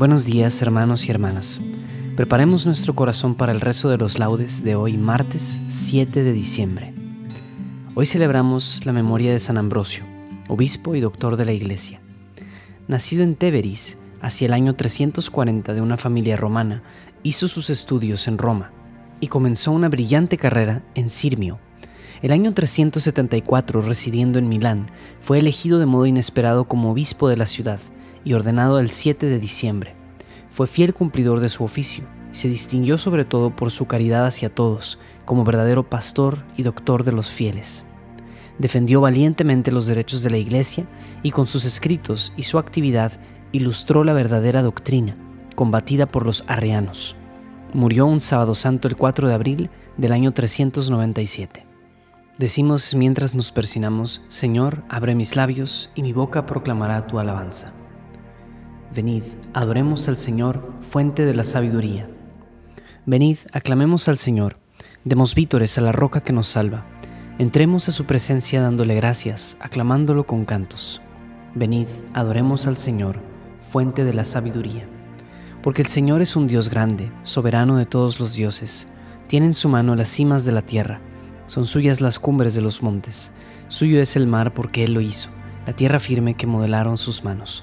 Buenos días hermanos y hermanas. Preparemos nuestro corazón para el rezo de los laudes de hoy martes 7 de diciembre. Hoy celebramos la memoria de San Ambrosio, obispo y doctor de la Iglesia. Nacido en Téveris hacia el año 340 de una familia romana, hizo sus estudios en Roma y comenzó una brillante carrera en Sirmio. El año 374, residiendo en Milán, fue elegido de modo inesperado como obispo de la ciudad y ordenado el 7 de diciembre. Fue fiel cumplidor de su oficio y se distinguió sobre todo por su caridad hacia todos, como verdadero pastor y doctor de los fieles. Defendió valientemente los derechos de la Iglesia y con sus escritos y su actividad ilustró la verdadera doctrina, combatida por los arrianos. Murió un sábado santo el 4 de abril del año 397. Decimos mientras nos persinamos, Señor, abre mis labios y mi boca proclamará tu alabanza. Venid, adoremos al Señor, fuente de la sabiduría. Venid, aclamemos al Señor, demos vítores a la roca que nos salva. Entremos a su presencia dándole gracias, aclamándolo con cantos. Venid, adoremos al Señor, fuente de la sabiduría. Porque el Señor es un Dios grande, soberano de todos los dioses. Tiene en su mano las cimas de la tierra, son suyas las cumbres de los montes. Suyo es el mar porque Él lo hizo, la tierra firme que modelaron sus manos.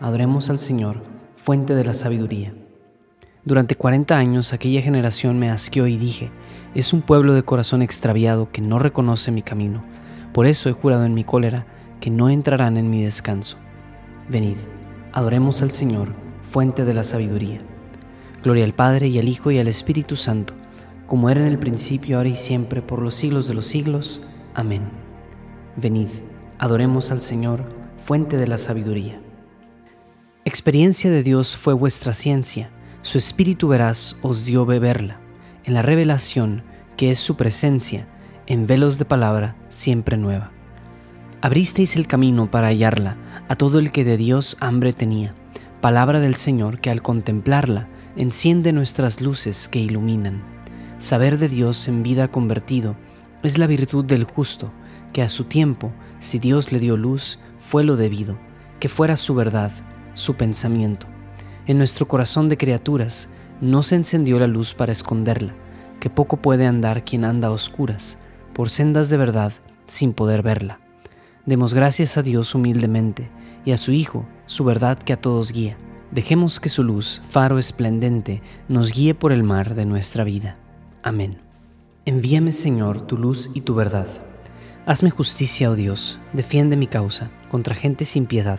adoremos al Señor, fuente de la sabiduría. Durante cuarenta años aquella generación me asqueó y dije, es un pueblo de corazón extraviado que no reconoce mi camino, por eso he jurado en mi cólera que no entrarán en mi descanso. Venid, adoremos al Señor, fuente de la sabiduría. Gloria al Padre y al Hijo y al Espíritu Santo, como era en el principio, ahora y siempre, por los siglos de los siglos. Amén. Venid, adoremos al Señor, fuente de la sabiduría. Experiencia de Dios fue vuestra ciencia, su espíritu veraz os dio beberla, en la revelación que es su presencia, en velos de palabra siempre nueva. Abristeis el camino para hallarla a todo el que de Dios hambre tenía, palabra del Señor que al contemplarla enciende nuestras luces que iluminan. Saber de Dios en vida convertido es la virtud del justo, que a su tiempo, si Dios le dio luz, fue lo debido, que fuera su verdad, su pensamiento. En nuestro corazón de criaturas no se encendió la luz para esconderla, que poco puede andar quien anda a oscuras, por sendas de verdad, sin poder verla. Demos gracias a Dios humildemente y a su Hijo, su verdad que a todos guía. Dejemos que su luz, faro esplendente, nos guíe por el mar de nuestra vida. Amén. Envíame, Señor, tu luz y tu verdad. Hazme justicia, oh Dios, defiende mi causa contra gente sin piedad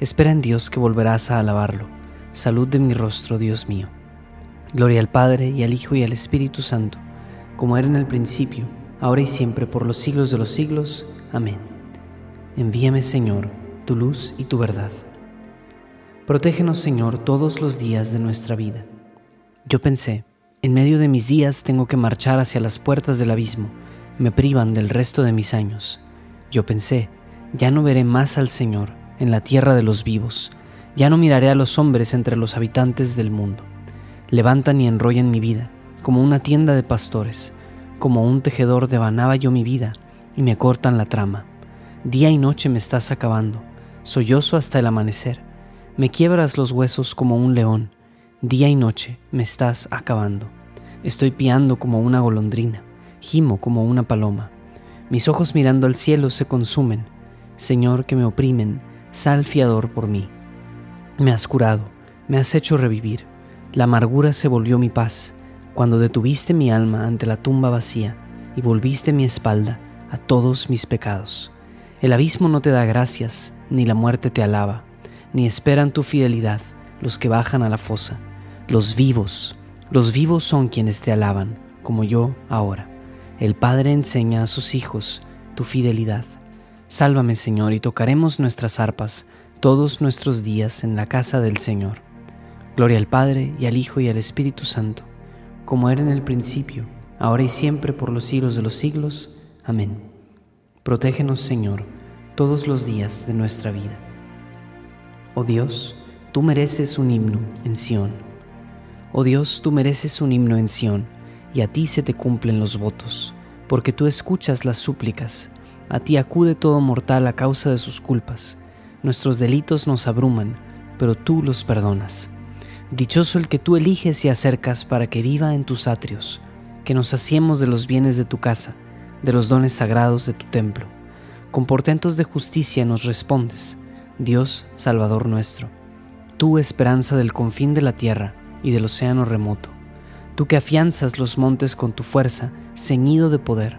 Espera en Dios que volverás a alabarlo. Salud de mi rostro, Dios mío. Gloria al Padre y al Hijo y al Espíritu Santo, como era en el principio, ahora y siempre, por los siglos de los siglos. Amén. Envíame, Señor, tu luz y tu verdad. Protégenos, Señor, todos los días de nuestra vida. Yo pensé, en medio de mis días tengo que marchar hacia las puertas del abismo, me privan del resto de mis años. Yo pensé, ya no veré más al Señor en la tierra de los vivos, ya no miraré a los hombres entre los habitantes del mundo. Levantan y enrollan mi vida, como una tienda de pastores, como un tejedor devanaba yo mi vida, y me cortan la trama. Día y noche me estás acabando, sollozo hasta el amanecer. Me quiebras los huesos como un león. Día y noche me estás acabando. Estoy piando como una golondrina, gimo como una paloma. Mis ojos mirando al cielo se consumen. Señor, que me oprimen, sal fiador por mí. Me has curado, me has hecho revivir. La amargura se volvió mi paz, cuando detuviste mi alma ante la tumba vacía y volviste mi espalda a todos mis pecados. El abismo no te da gracias, ni la muerte te alaba, ni esperan tu fidelidad los que bajan a la fosa. Los vivos, los vivos son quienes te alaban, como yo ahora. El Padre enseña a sus hijos tu fidelidad. Sálvame, Señor, y tocaremos nuestras arpas todos nuestros días en la casa del Señor. Gloria al Padre, y al Hijo, y al Espíritu Santo, como era en el principio, ahora y siempre, por los siglos de los siglos. Amén. Protégenos, Señor, todos los días de nuestra vida. Oh Dios, tú mereces un himno en Sión. Oh Dios, tú mereces un himno en Sión, y a ti se te cumplen los votos, porque tú escuchas las súplicas. A ti acude todo mortal a causa de sus culpas. Nuestros delitos nos abruman, pero tú los perdonas. Dichoso el que tú eliges y acercas para que viva en tus atrios, que nos hacemos de los bienes de tu casa de los dones sagrados de tu templo. Con portentos de justicia nos respondes, Dios Salvador nuestro, tú esperanza del confín de la tierra y del océano remoto, tú que afianzas los montes con tu fuerza, ceñido de poder,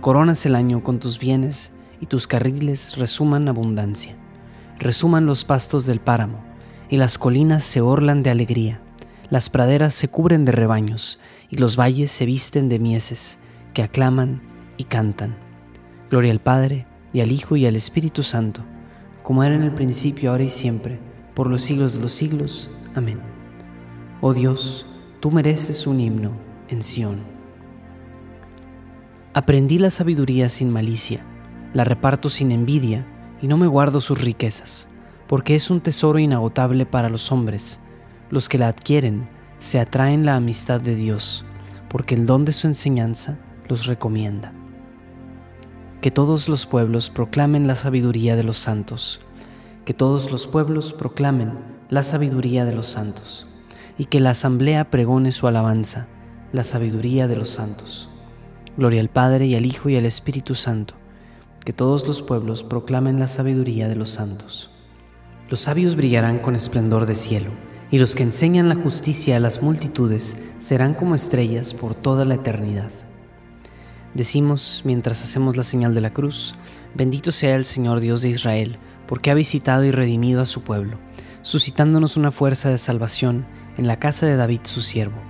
coronas el año con tus bienes y tus carriles resuman abundancia. Resuman los pastos del páramo, y las colinas se orlan de alegría, las praderas se cubren de rebaños, y los valles se visten de mieses, que aclaman y cantan. Gloria al Padre, y al Hijo, y al Espíritu Santo, como era en el principio, ahora y siempre, por los siglos de los siglos. Amén. Oh Dios, tú mereces un himno en Sión. Aprendí la sabiduría sin malicia, la reparto sin envidia, y no me guardo sus riquezas, porque es un tesoro inagotable para los hombres. Los que la adquieren se atraen la amistad de Dios, porque el don de su enseñanza los recomienda. Que todos los pueblos proclamen la sabiduría de los santos, que todos los pueblos proclamen la sabiduría de los santos, y que la asamblea pregone su alabanza, la sabiduría de los santos. Gloria al Padre y al Hijo y al Espíritu Santo, que todos los pueblos proclamen la sabiduría de los santos. Los sabios brillarán con esplendor de cielo, y los que enseñan la justicia a las multitudes serán como estrellas por toda la eternidad. Decimos, mientras hacemos la señal de la cruz, bendito sea el Señor Dios de Israel, porque ha visitado y redimido a su pueblo, suscitándonos una fuerza de salvación en la casa de David su siervo,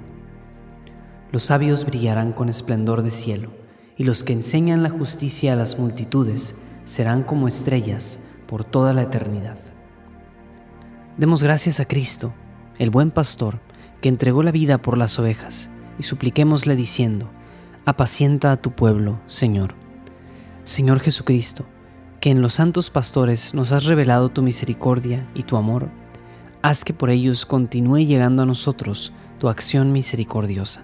Los sabios brillarán con esplendor de cielo, y los que enseñan la justicia a las multitudes serán como estrellas por toda la eternidad. Demos gracias a Cristo, el buen pastor, que entregó la vida por las ovejas, y supliquémosle diciendo, apacienta a tu pueblo, Señor. Señor Jesucristo, que en los santos pastores nos has revelado tu misericordia y tu amor, haz que por ellos continúe llegando a nosotros tu acción misericordiosa.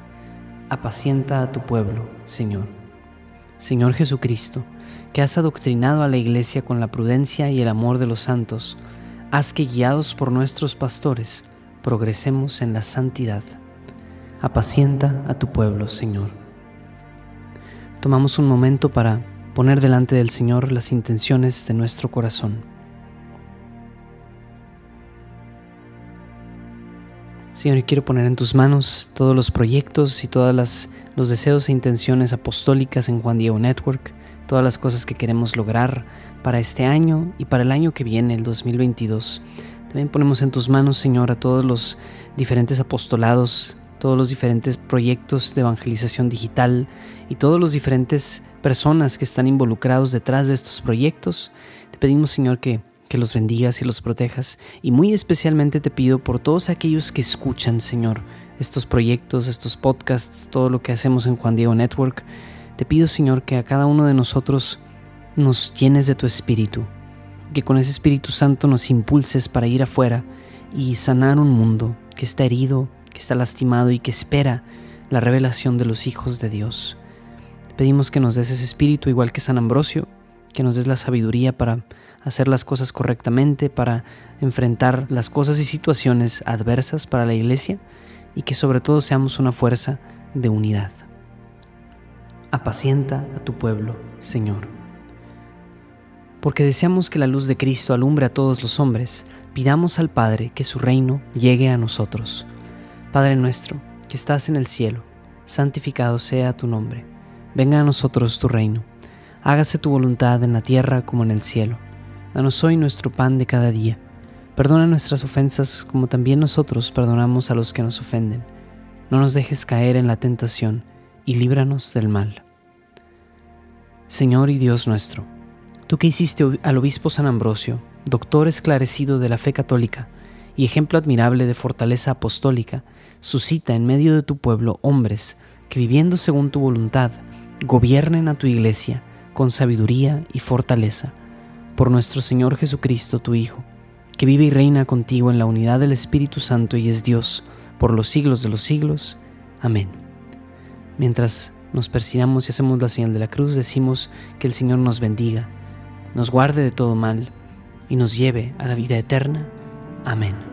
Apacienta a tu pueblo, Señor. Señor Jesucristo, que has adoctrinado a la iglesia con la prudencia y el amor de los santos, haz que guiados por nuestros pastores, progresemos en la santidad apacienta a tu pueblo, Señor. Tomamos un momento para poner delante del Señor las intenciones de nuestro corazón. Señor, quiero poner en tus manos todos los proyectos y todos los deseos e intenciones apostólicas en Juan Diego Network, todas las cosas que queremos lograr para este año y para el año que viene, el 2022. También ponemos en tus manos, Señor, a todos los diferentes apostolados todos los diferentes proyectos de evangelización digital y todos los diferentes personas que están involucrados detrás de estos proyectos. Te pedimos, Señor, que, que los bendigas y los protejas. Y muy especialmente te pido por todos aquellos que escuchan, Señor, estos proyectos, estos podcasts, todo lo que hacemos en Juan Diego Network. Te pido, Señor, que a cada uno de nosotros nos llenes de tu espíritu, que con ese Espíritu Santo nos impulses para ir afuera y sanar un mundo que está herido, que está lastimado y que espera la revelación de los hijos de Dios. Pedimos que nos des ese espíritu igual que San Ambrosio, que nos des la sabiduría para hacer las cosas correctamente, para enfrentar las cosas y situaciones adversas para la iglesia y que sobre todo seamos una fuerza de unidad. Apacienta a tu pueblo, Señor. Porque deseamos que la luz de Cristo alumbre a todos los hombres, pidamos al Padre que su reino llegue a nosotros. Padre nuestro, que estás en el cielo, santificado sea tu nombre. Venga a nosotros tu reino. Hágase tu voluntad en la tierra como en el cielo. Danos hoy nuestro pan de cada día. Perdona nuestras ofensas como también nosotros perdonamos a los que nos ofenden. No nos dejes caer en la tentación y líbranos del mal. Señor y Dios nuestro, tú que hiciste al obispo San Ambrosio, doctor esclarecido de la fe católica y ejemplo admirable de fortaleza apostólica, suscita en medio de tu pueblo hombres que viviendo según tu voluntad, gobiernen a tu iglesia con sabiduría y fortaleza. Por nuestro Señor Jesucristo, tu Hijo, que vive y reina contigo en la unidad del Espíritu Santo y es Dios por los siglos de los siglos. Amén. Mientras nos persinamos y hacemos la señal de la cruz, decimos que el Señor nos bendiga, nos guarde de todo mal y nos lleve a la vida eterna. Amén.